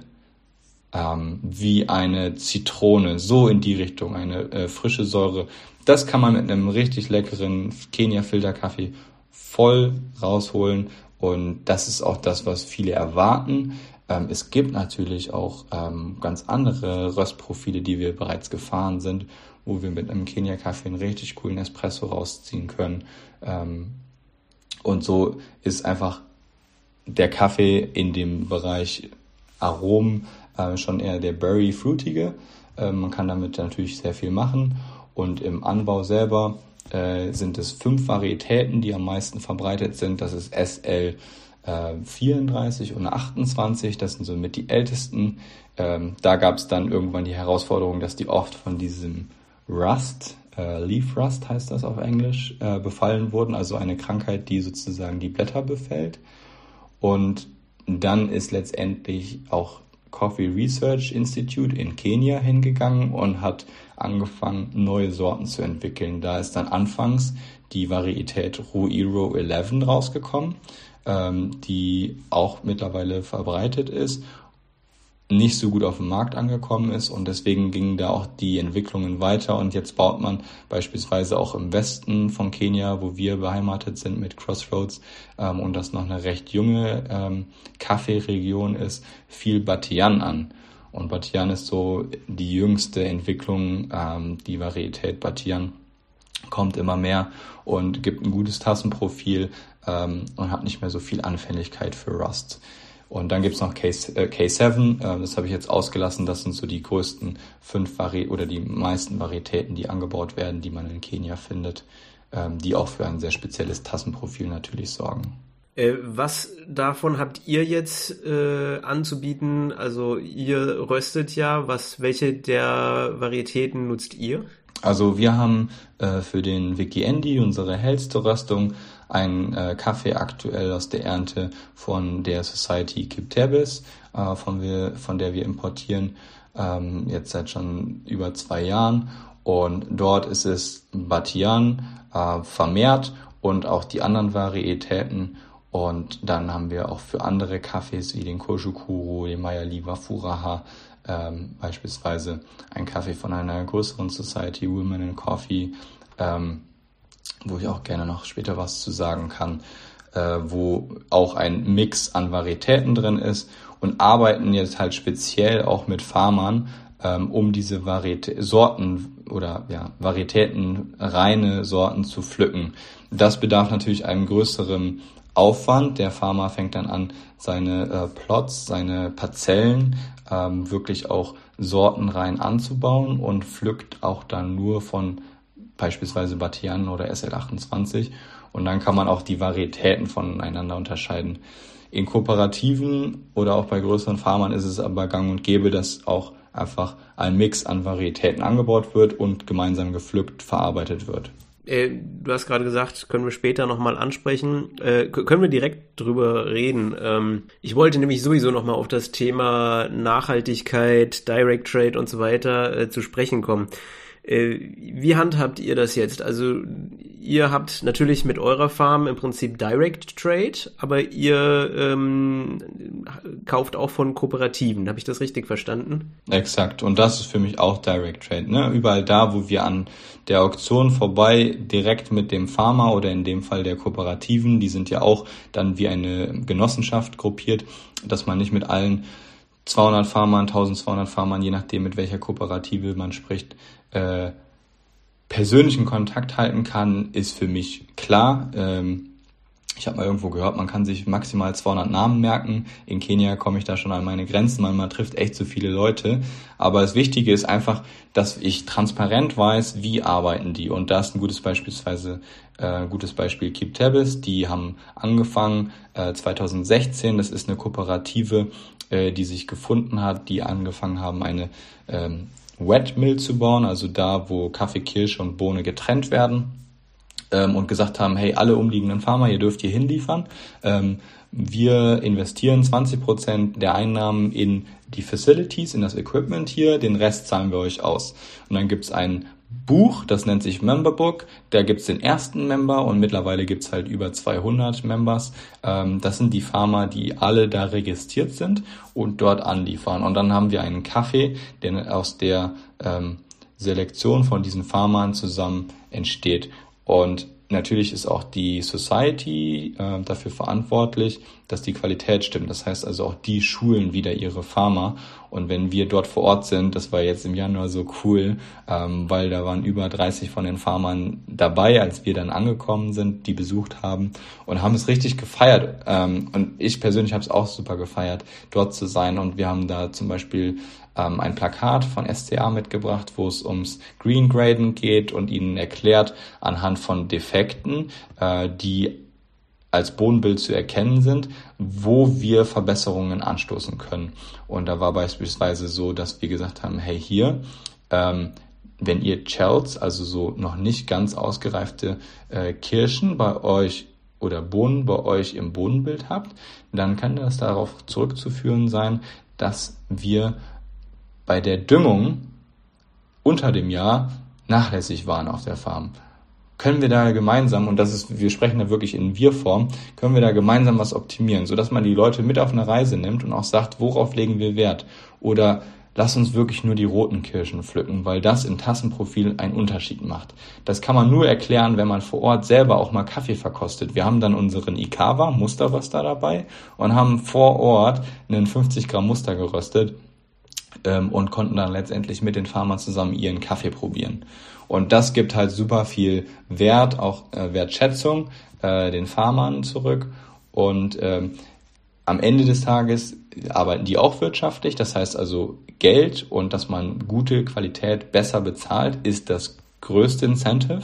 ähm, wie eine Zitrone, so in die Richtung, eine äh, frische Säure. Das kann man mit einem richtig leckeren Kenia-Filterkaffee voll rausholen und das ist auch das, was viele erwarten. Ähm, es gibt natürlich auch ähm, ganz andere Röstprofile, die wir bereits gefahren sind, wo wir mit einem Kenia-Kaffee einen richtig coolen Espresso rausziehen können. Ähm, und so ist einfach der Kaffee in dem Bereich Aromen äh, schon eher der Berry-Fruitige. Äh, man kann damit natürlich sehr viel machen. Und im Anbau selber äh, sind es fünf Varietäten, die am meisten verbreitet sind. Das ist SL 34 und 28, das sind somit die ältesten. Ähm, da gab es dann irgendwann die Herausforderung, dass die oft von diesem Rust, äh, Leaf Rust heißt das auf Englisch, äh, befallen wurden, also eine Krankheit, die sozusagen die Blätter befällt. Und dann ist letztendlich auch Coffee Research Institute in Kenia hingegangen und hat angefangen, neue Sorten zu entwickeln. Da ist dann anfangs die Varietät Ruiro 11 rausgekommen, ähm, die auch mittlerweile verbreitet ist nicht so gut auf dem Markt angekommen ist und deswegen gingen da auch die Entwicklungen weiter und jetzt baut man beispielsweise auch im Westen von Kenia, wo wir beheimatet sind mit Crossroads ähm, und das noch eine recht junge ähm, Kaffeeregion ist, viel Batian an. Und Batian ist so die jüngste Entwicklung, ähm, die Varietät Batian kommt immer mehr und gibt ein gutes Tassenprofil ähm, und hat nicht mehr so viel Anfälligkeit für Rust. Und dann gibt's noch K, äh, K7, äh, das habe ich jetzt ausgelassen, das sind so die größten fünf Vari oder die meisten Varietäten, die angebaut werden, die man in Kenia findet, ähm, die auch für ein sehr spezielles Tassenprofil natürlich sorgen. Äh, was davon habt ihr jetzt äh, anzubieten? Also ihr röstet ja, was welche der Varietäten nutzt ihr? Also wir haben äh, für den Wiki Andy, unsere hellste Röstung, ein äh, Kaffee aktuell aus der Ernte von der Society Kipterbis, äh, von, wir, von der wir importieren, ähm, jetzt seit schon über zwei Jahren. Und dort ist es Batian äh, vermehrt und auch die anderen Varietäten. Und dann haben wir auch für andere Kaffees wie den Koshukuro, den Mayali Wafuraha, ähm, beispielsweise ein Kaffee von einer größeren Society, Women in Coffee, ähm, wo ich auch gerne noch später was zu sagen kann, äh, wo auch ein Mix an Varietäten drin ist und arbeiten jetzt halt speziell auch mit Farmern, ähm, um diese Variet Sorten oder ja, Varietäten, reine Sorten zu pflücken. Das bedarf natürlich einem größeren Aufwand. Der Farmer fängt dann an, seine äh, Plots, seine Parzellen ähm, wirklich auch sortenrein anzubauen und pflückt auch dann nur von beispielsweise Batian oder SL28 und dann kann man auch die Varietäten voneinander unterscheiden. In Kooperativen oder auch bei größeren Farmern ist es aber gang und gäbe, dass auch einfach ein Mix an Varietäten angebaut wird und gemeinsam gepflückt verarbeitet wird. Äh, du hast gerade gesagt, können wir später nochmal ansprechen. Äh, können wir direkt drüber reden. Ähm, ich wollte nämlich sowieso nochmal auf das Thema Nachhaltigkeit, Direct Trade und so weiter äh, zu sprechen kommen. Äh, wie handhabt ihr das jetzt? Also ihr habt natürlich mit eurer Farm im Prinzip Direct Trade, aber ihr ähm, kauft auch von Kooperativen. Habe ich das richtig verstanden? Exakt. Und das ist für mich auch Direct Trade. Ne? Überall da, wo wir an der Auktion vorbei direkt mit dem Farmer oder in dem Fall der Kooperativen, die sind ja auch dann wie eine Genossenschaft gruppiert, dass man nicht mit allen 200 Farmern, 1200 Farmern, je nachdem mit welcher Kooperative man spricht, äh, persönlichen Kontakt halten kann, ist für mich klar. Ähm, ich habe mal irgendwo gehört, man kann sich maximal 200 Namen merken. In Kenia komme ich da schon an meine Grenzen. Man, man trifft echt zu viele Leute. Aber das Wichtige ist einfach, dass ich transparent weiß, wie arbeiten die. Und da ist ein gutes beispielsweise äh, gutes Beispiel Keep Tabis. Die haben angefangen äh, 2016. Das ist eine Kooperative, äh, die sich gefunden hat, die angefangen haben, eine ähm, Wet Mill zu bauen, also da, wo Kaffee, Kirsche und Bohne getrennt werden ähm, und gesagt haben, hey, alle umliegenden Farmer, ihr dürft hier hinliefern. Ähm, wir investieren 20 Prozent der Einnahmen in die Facilities, in das Equipment hier, den Rest zahlen wir euch aus. Und dann gibt's ein Buch, das nennt sich Memberbook. Da gibt's den ersten Member und mittlerweile gibt's halt über 200 Members. Ähm, das sind die Farmer, die alle da registriert sind und dort anliefern. Und dann haben wir einen Kaffee, der aus der ähm, Selektion von diesen Farmern zusammen entsteht. Und Natürlich ist auch die Society äh, dafür verantwortlich, dass die Qualität stimmt. Das heißt also auch die schulen wieder ihre Farmer. Und wenn wir dort vor Ort sind, das war jetzt im Januar so cool, ähm, weil da waren über 30 von den Farmern dabei, als wir dann angekommen sind, die besucht haben und haben es richtig gefeiert. Ähm, und ich persönlich habe es auch super gefeiert, dort zu sein. Und wir haben da zum Beispiel ähm, ein Plakat von SCA mitgebracht, wo es ums Green Graden geht und ihnen erklärt anhand von Defekten, äh, die als Bodenbild zu erkennen sind, wo wir Verbesserungen anstoßen können. Und da war beispielsweise so, dass wir gesagt haben, hey hier, ähm, wenn ihr Chells, also so noch nicht ganz ausgereifte äh, Kirschen bei euch oder Bohnen bei euch im Bodenbild habt, dann kann das darauf zurückzuführen sein, dass wir bei der Düngung unter dem Jahr nachlässig waren auf der Farm. Können wir da gemeinsam, und das ist, wir sprechen da wirklich in Wir-Form, können wir da gemeinsam was optimieren, sodass man die Leute mit auf eine Reise nimmt und auch sagt, worauf legen wir Wert? Oder lass uns wirklich nur die roten Kirschen pflücken, weil das im Tassenprofil einen Unterschied macht. Das kann man nur erklären, wenn man vor Ort selber auch mal Kaffee verkostet. Wir haben dann unseren Ikawa Musterröster dabei und haben vor Ort einen 50 Gramm Muster geröstet ähm, und konnten dann letztendlich mit den Farmern zusammen ihren Kaffee probieren. Und das gibt halt super viel Wert, auch äh, Wertschätzung äh, den Farmern zurück. Und ähm, am Ende des Tages arbeiten die auch wirtschaftlich. Das heißt also Geld und dass man gute Qualität besser bezahlt, ist das größte Incentive.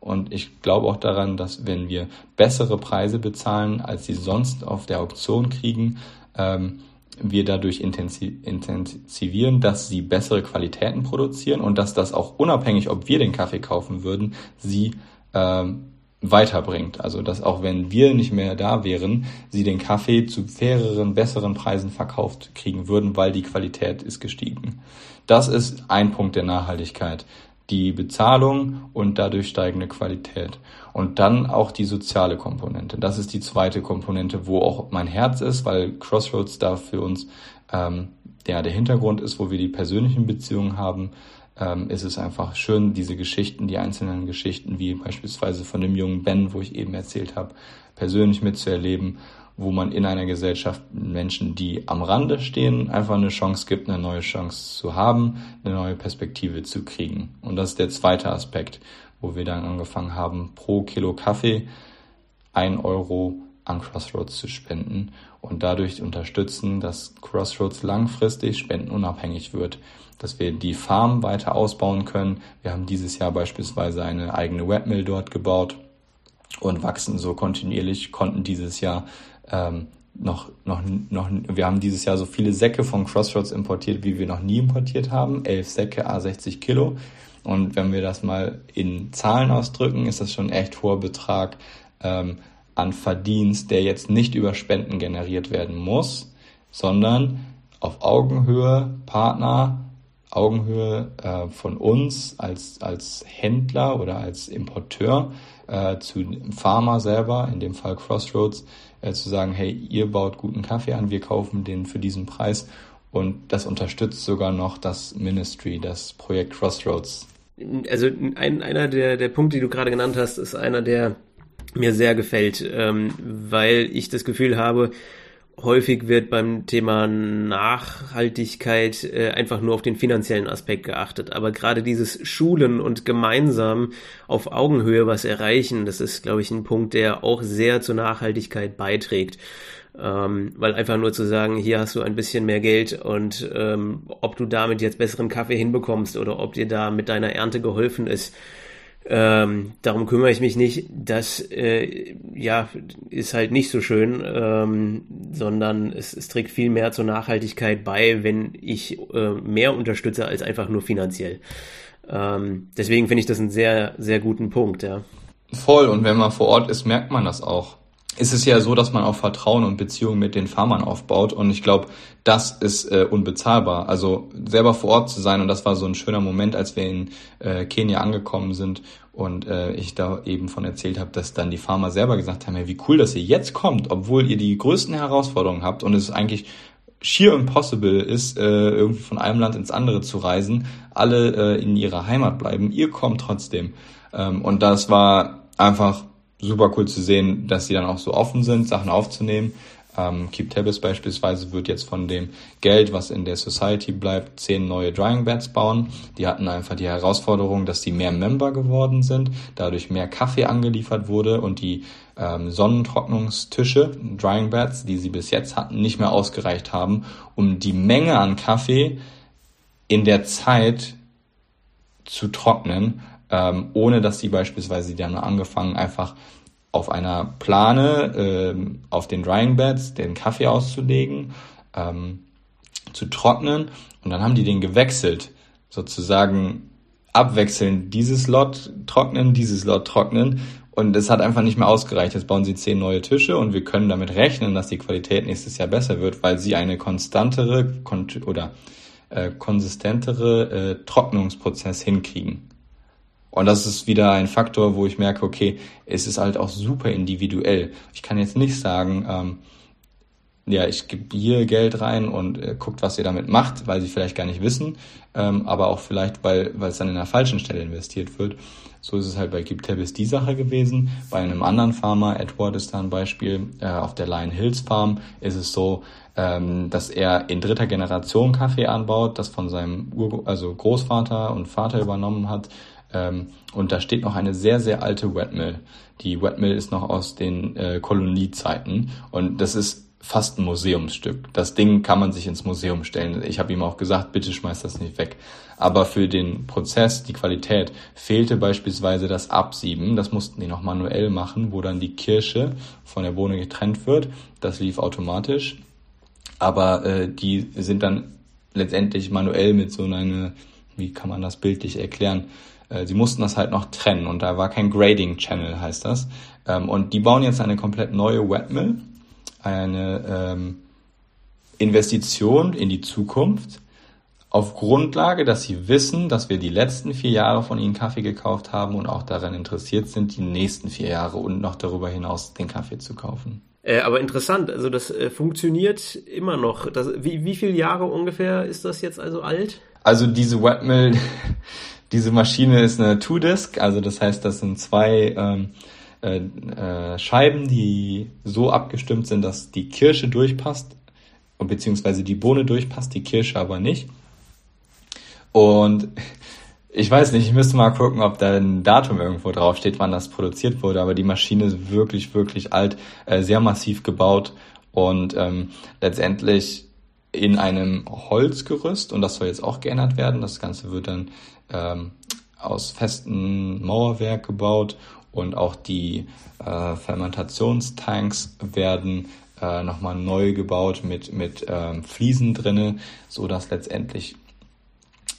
Und ich glaube auch daran, dass wenn wir bessere Preise bezahlen, als sie sonst auf der Auktion kriegen, ähm, wir dadurch intensivieren, dass sie bessere Qualitäten produzieren und dass das auch unabhängig, ob wir den Kaffee kaufen würden, sie ähm, weiterbringt. Also dass auch wenn wir nicht mehr da wären, sie den Kaffee zu faireren, besseren Preisen verkauft kriegen würden, weil die Qualität ist gestiegen. Das ist ein Punkt der Nachhaltigkeit. die Bezahlung und dadurch steigende Qualität. Und dann auch die soziale Komponente. Das ist die zweite Komponente, wo auch mein Herz ist, weil Crossroads da für uns ähm, ja, der Hintergrund ist, wo wir die persönlichen Beziehungen haben, ähm, ist es einfach schön, diese Geschichten, die einzelnen Geschichten, wie beispielsweise von dem jungen Ben, wo ich eben erzählt habe, persönlich mitzuerleben wo man in einer Gesellschaft Menschen, die am Rande stehen, einfach eine Chance gibt, eine neue Chance zu haben, eine neue Perspektive zu kriegen. Und das ist der zweite Aspekt, wo wir dann angefangen haben, pro Kilo Kaffee ein Euro an Crossroads zu spenden und dadurch unterstützen, dass Crossroads langfristig spendenunabhängig wird, dass wir die Farm weiter ausbauen können. Wir haben dieses Jahr beispielsweise eine eigene Webmill dort gebaut und wachsen so kontinuierlich, konnten dieses Jahr ähm, noch, noch, noch, wir haben dieses Jahr so viele Säcke von Crossroads importiert, wie wir noch nie importiert haben. Elf Säcke, A60 Kilo. Und wenn wir das mal in Zahlen ausdrücken, ist das schon ein echt hoher Betrag ähm, an Verdienst, der jetzt nicht über Spenden generiert werden muss, sondern auf Augenhöhe Partner, Augenhöhe äh, von uns als, als Händler oder als Importeur äh, zu Pharma selber, in dem Fall Crossroads, äh, zu sagen, hey, ihr baut guten Kaffee an, wir kaufen den für diesen Preis und das unterstützt sogar noch das Ministry, das Projekt Crossroads. Also ein, einer der, der Punkte, die du gerade genannt hast, ist einer, der mir sehr gefällt, ähm, weil ich das Gefühl habe, häufig wird beim Thema Nachhaltigkeit äh, einfach nur auf den finanziellen Aspekt geachtet. Aber gerade dieses Schulen und gemeinsam auf Augenhöhe was erreichen, das ist, glaube ich, ein Punkt, der auch sehr zur Nachhaltigkeit beiträgt. Ähm, weil einfach nur zu sagen, hier hast du ein bisschen mehr Geld und ähm, ob du damit jetzt besseren Kaffee hinbekommst oder ob dir da mit deiner Ernte geholfen ist, ähm, darum kümmere ich mich nicht. Das äh, ja ist halt nicht so schön, ähm, sondern es, es trägt viel mehr zur Nachhaltigkeit bei, wenn ich äh, mehr unterstütze als einfach nur finanziell. Ähm, deswegen finde ich das einen sehr sehr guten Punkt. Ja. Voll. Und wenn man vor Ort ist, merkt man das auch ist es ja so, dass man auch Vertrauen und Beziehungen mit den Farmern aufbaut. Und ich glaube, das ist äh, unbezahlbar. Also selber vor Ort zu sein. Und das war so ein schöner Moment, als wir in äh, Kenia angekommen sind und äh, ich da eben von erzählt habe, dass dann die Farmer selber gesagt haben, hey, wie cool, dass ihr jetzt kommt, obwohl ihr die größten Herausforderungen habt und es eigentlich schier impossible ist, äh, irgendwie von einem Land ins andere zu reisen, alle äh, in ihrer Heimat bleiben. Ihr kommt trotzdem. Ähm, und das war einfach super cool zu sehen, dass sie dann auch so offen sind, Sachen aufzunehmen. Ähm, Keep Tabis beispielsweise wird jetzt von dem Geld, was in der Society bleibt, zehn neue Drying Beds bauen. Die hatten einfach die Herausforderung, dass die mehr Member geworden sind, dadurch mehr Kaffee angeliefert wurde und die ähm, Sonnentrocknungstische, Drying Beds, die sie bis jetzt hatten, nicht mehr ausgereicht haben, um die Menge an Kaffee in der Zeit zu trocknen, ähm, ohne dass sie beispielsweise, die haben angefangen, einfach auf einer Plane ähm, auf den Drying Beds den Kaffee auszulegen, ähm, zu trocknen und dann haben die den gewechselt, sozusagen abwechselnd dieses Lot trocknen, dieses Lot trocknen und es hat einfach nicht mehr ausgereicht. Jetzt bauen sie zehn neue Tische und wir können damit rechnen, dass die Qualität nächstes Jahr besser wird, weil sie eine konstantere oder äh, konsistentere äh, Trocknungsprozess hinkriegen. Und das ist wieder ein Faktor, wo ich merke, okay, es ist halt auch super individuell. Ich kann jetzt nicht sagen, ähm, ja, ich gebe hier Geld rein und äh, guckt, was ihr damit macht, weil sie vielleicht gar nicht wissen, ähm, aber auch vielleicht, weil, weil es dann in der falschen Stelle investiert wird. So ist es halt bei GibTabis die Sache gewesen. Bei einem anderen Farmer, Edward ist da ein Beispiel, äh, auf der Lion Hills Farm ist es so, ähm, dass er in dritter Generation Kaffee anbaut, das von seinem Ur also Großvater und Vater übernommen hat und da steht noch eine sehr, sehr alte Wetmill. Die Wetmill ist noch aus den äh, Koloniezeiten und das ist fast ein Museumsstück. Das Ding kann man sich ins Museum stellen. Ich habe ihm auch gesagt, bitte schmeiß das nicht weg. Aber für den Prozess, die Qualität, fehlte beispielsweise das Absieben. Das mussten die noch manuell machen, wo dann die Kirsche von der Bohne getrennt wird. Das lief automatisch. Aber äh, die sind dann letztendlich manuell mit so einer, wie kann man das bildlich erklären, äh, sie mussten das halt noch trennen und da war kein Grading Channel, heißt das. Ähm, und die bauen jetzt eine komplett neue Webmill, eine ähm, Investition in die Zukunft auf Grundlage, dass sie wissen, dass wir die letzten vier Jahre von ihnen Kaffee gekauft haben und auch daran interessiert sind, die nächsten vier Jahre und noch darüber hinaus den Kaffee zu kaufen. Äh, aber interessant, also das äh, funktioniert immer noch. Das, wie, wie viele Jahre ungefähr ist das jetzt also alt? Also diese Wetmill, diese Maschine ist eine Two-Disc, also das heißt, das sind zwei ähm, äh, äh, Scheiben, die so abgestimmt sind, dass die Kirsche durchpasst, beziehungsweise die Bohne durchpasst, die Kirsche aber nicht. Und ich weiß nicht, ich müsste mal gucken, ob da ein Datum irgendwo draufsteht, wann das produziert wurde, aber die Maschine ist wirklich, wirklich alt, äh, sehr massiv gebaut und ähm, letztendlich in einem Holzgerüst und das soll jetzt auch geändert werden. Das Ganze wird dann ähm, aus festem Mauerwerk gebaut und auch die äh, Fermentationstanks werden äh, nochmal neu gebaut mit, mit ähm, Fliesen drinne, so dass letztendlich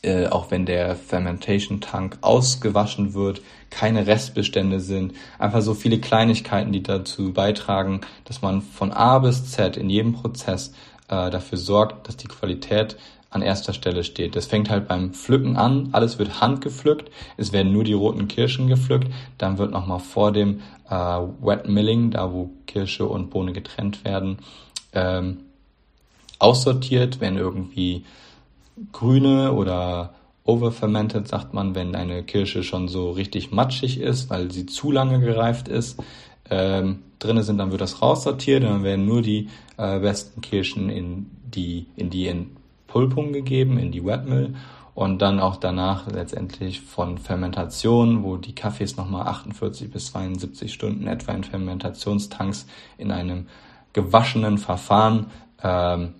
äh, auch wenn der Fermentation Tank ausgewaschen wird, keine Restbestände sind. Einfach so viele Kleinigkeiten, die dazu beitragen, dass man von A bis Z in jedem Prozess äh, dafür sorgt, dass die Qualität an erster Stelle steht. Das fängt halt beim Pflücken an. Alles wird handgepflückt. Es werden nur die roten Kirschen gepflückt. Dann wird nochmal vor dem äh, Wet Milling, da wo Kirsche und Bohne getrennt werden, ähm, aussortiert, wenn irgendwie grüne oder overfermented sagt man, wenn eine Kirsche schon so richtig matschig ist, weil sie zu lange gereift ist. Ähm, drinne sind, dann wird das raussortiert und dann werden nur die äh, besten Kirschen in die in die Entpulpung gegeben, in die Wetmill und dann auch danach letztendlich von Fermentation, wo die Kaffees nochmal 48 bis 72 Stunden etwa in Fermentationstanks in einem gewaschenen Verfahren ähm,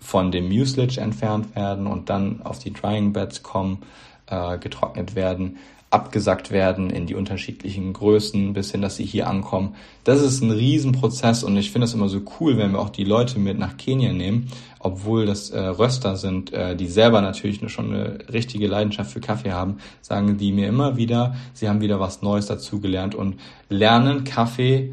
von dem Mucilage entfernt werden und dann auf die Drying Beds kommen, äh, getrocknet werden, abgesackt werden in die unterschiedlichen Größen, bis hin, dass sie hier ankommen. Das ist ein Riesenprozess und ich finde es immer so cool, wenn wir auch die Leute mit nach Kenia nehmen, obwohl das äh, Röster sind, äh, die selber natürlich schon eine richtige Leidenschaft für Kaffee haben, sagen die mir immer wieder, sie haben wieder was Neues dazugelernt und lernen Kaffee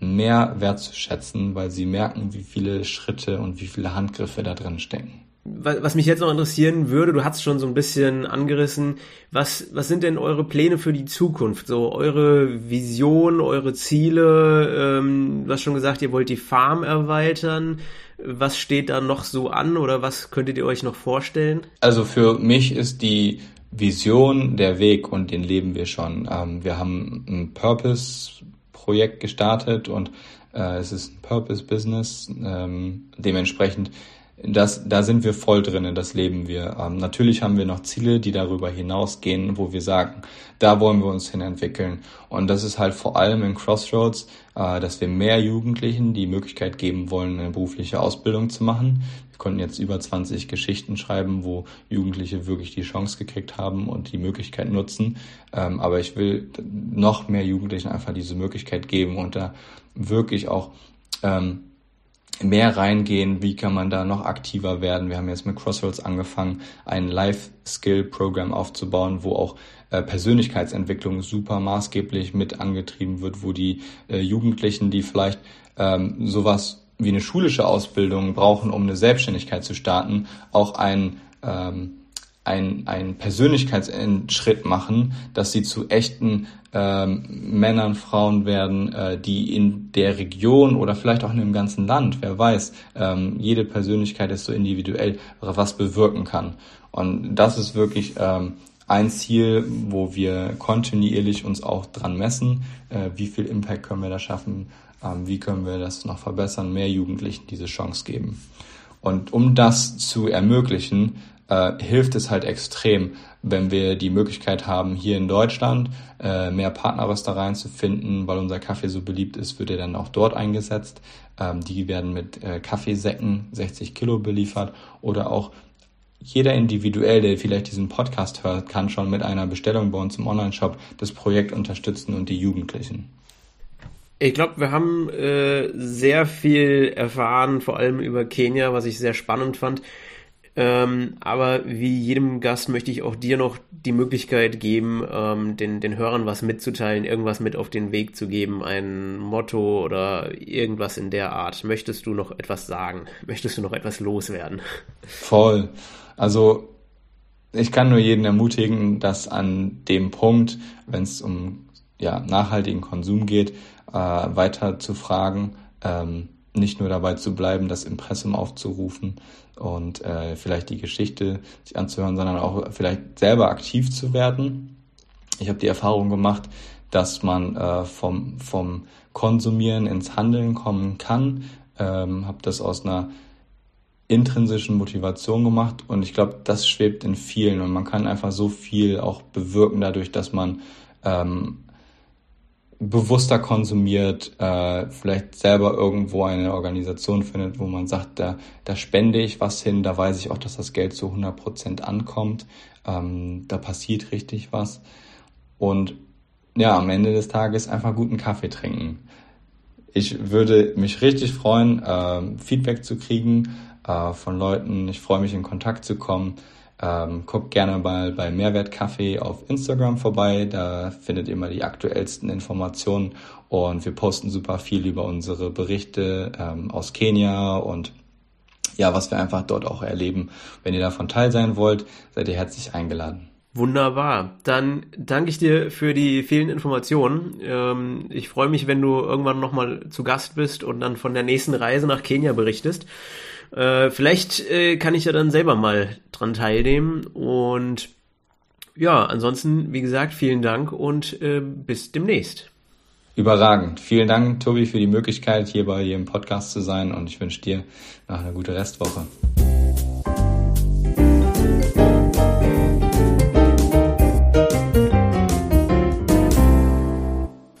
mehr wertzuschätzen, weil sie merken, wie viele Schritte und wie viele Handgriffe da drin stecken. Was mich jetzt noch interessieren würde, du hast schon so ein bisschen angerissen, was, was sind denn eure Pläne für die Zukunft? So eure Vision, eure Ziele, ähm, du hast schon gesagt, ihr wollt die Farm erweitern. Was steht da noch so an oder was könntet ihr euch noch vorstellen? Also für mich ist die Vision der Weg und den leben wir schon. Ähm, wir haben ein Purpose Projekt gestartet und äh, es ist ein Purpose Business. Ähm, dementsprechend, das, da sind wir voll drinnen, das leben wir. Ähm, natürlich haben wir noch Ziele, die darüber hinausgehen, wo wir sagen, da wollen wir uns hin entwickeln. Und das ist halt vor allem in Crossroads, äh, dass wir mehr Jugendlichen die Möglichkeit geben wollen, eine berufliche Ausbildung zu machen konnten jetzt über 20 Geschichten schreiben, wo Jugendliche wirklich die Chance gekriegt haben und die Möglichkeit nutzen. Ähm, aber ich will noch mehr Jugendlichen einfach diese Möglichkeit geben und da wirklich auch ähm, mehr reingehen, wie kann man da noch aktiver werden. Wir haben jetzt mit Crossroads angefangen, ein Life-Skill-Programm aufzubauen, wo auch äh, Persönlichkeitsentwicklung super maßgeblich mit angetrieben wird, wo die äh, Jugendlichen, die vielleicht ähm, sowas wie eine schulische Ausbildung brauchen, um eine Selbstständigkeit zu starten, auch ein ähm, ein, ein Persönlichkeitsschritt machen, dass sie zu echten ähm, Männern, Frauen werden, äh, die in der Region oder vielleicht auch in dem ganzen Land, wer weiß, ähm, jede Persönlichkeit ist so individuell, was bewirken kann. Und das ist wirklich ähm, ein Ziel, wo wir kontinuierlich uns auch dran messen, äh, wie viel Impact können wir da schaffen, ähm, wie können wir das noch verbessern, mehr Jugendlichen diese Chance geben. Und um das zu ermöglichen, äh, hilft es halt extrem, wenn wir die Möglichkeit haben, hier in Deutschland äh, mehr Partnerröstereien zu finden, weil unser Kaffee so beliebt ist, wird er dann auch dort eingesetzt. Ähm, die werden mit äh, Kaffeesäcken 60 Kilo beliefert oder auch jeder individuell, der vielleicht diesen Podcast hört, kann schon mit einer Bestellung bei uns im Online-Shop das Projekt unterstützen und die Jugendlichen. Ich glaube, wir haben äh, sehr viel erfahren, vor allem über Kenia, was ich sehr spannend fand. Ähm, aber wie jedem Gast möchte ich auch dir noch die Möglichkeit geben, ähm, den, den Hörern was mitzuteilen, irgendwas mit auf den Weg zu geben, ein Motto oder irgendwas in der Art. Möchtest du noch etwas sagen? Möchtest du noch etwas loswerden? Voll. Also ich kann nur jeden ermutigen, dass an dem Punkt, wenn es um ja, nachhaltigen Konsum geht, äh, weiter zu fragen, ähm, nicht nur dabei zu bleiben, das Impressum aufzurufen und äh, vielleicht die Geschichte sich anzuhören, sondern auch vielleicht selber aktiv zu werden. Ich habe die Erfahrung gemacht, dass man äh, vom, vom Konsumieren ins Handeln kommen kann. Ähm, habe das aus einer intrinsischen Motivation gemacht und ich glaube, das schwebt in vielen und man kann einfach so viel auch bewirken dadurch, dass man ähm, bewusster konsumiert, äh, vielleicht selber irgendwo eine Organisation findet, wo man sagt, da, da spende ich was hin, da weiß ich auch, dass das Geld zu 100 Prozent ankommt, ähm, da passiert richtig was und ja, am Ende des Tages einfach guten Kaffee trinken. Ich würde mich richtig freuen, äh, Feedback zu kriegen äh, von Leuten. Ich freue mich in Kontakt zu kommen. Ähm, guckt gerne mal bei Mehrwert Kaffee auf Instagram vorbei. Da findet ihr mal die aktuellsten Informationen und wir posten super viel über unsere Berichte ähm, aus Kenia und ja, was wir einfach dort auch erleben. Wenn ihr davon teil sein wollt, seid ihr herzlich eingeladen. Wunderbar. Dann danke ich dir für die vielen Informationen. Ähm, ich freue mich, wenn du irgendwann nochmal zu Gast bist und dann von der nächsten Reise nach Kenia berichtest. Äh, vielleicht äh, kann ich ja dann selber mal dran teilnehmen. Und ja, ansonsten, wie gesagt, vielen Dank und äh, bis demnächst. Überragend. Vielen Dank, Tobi, für die Möglichkeit, hier bei dir im Podcast zu sein und ich wünsche dir noch eine gute Restwoche.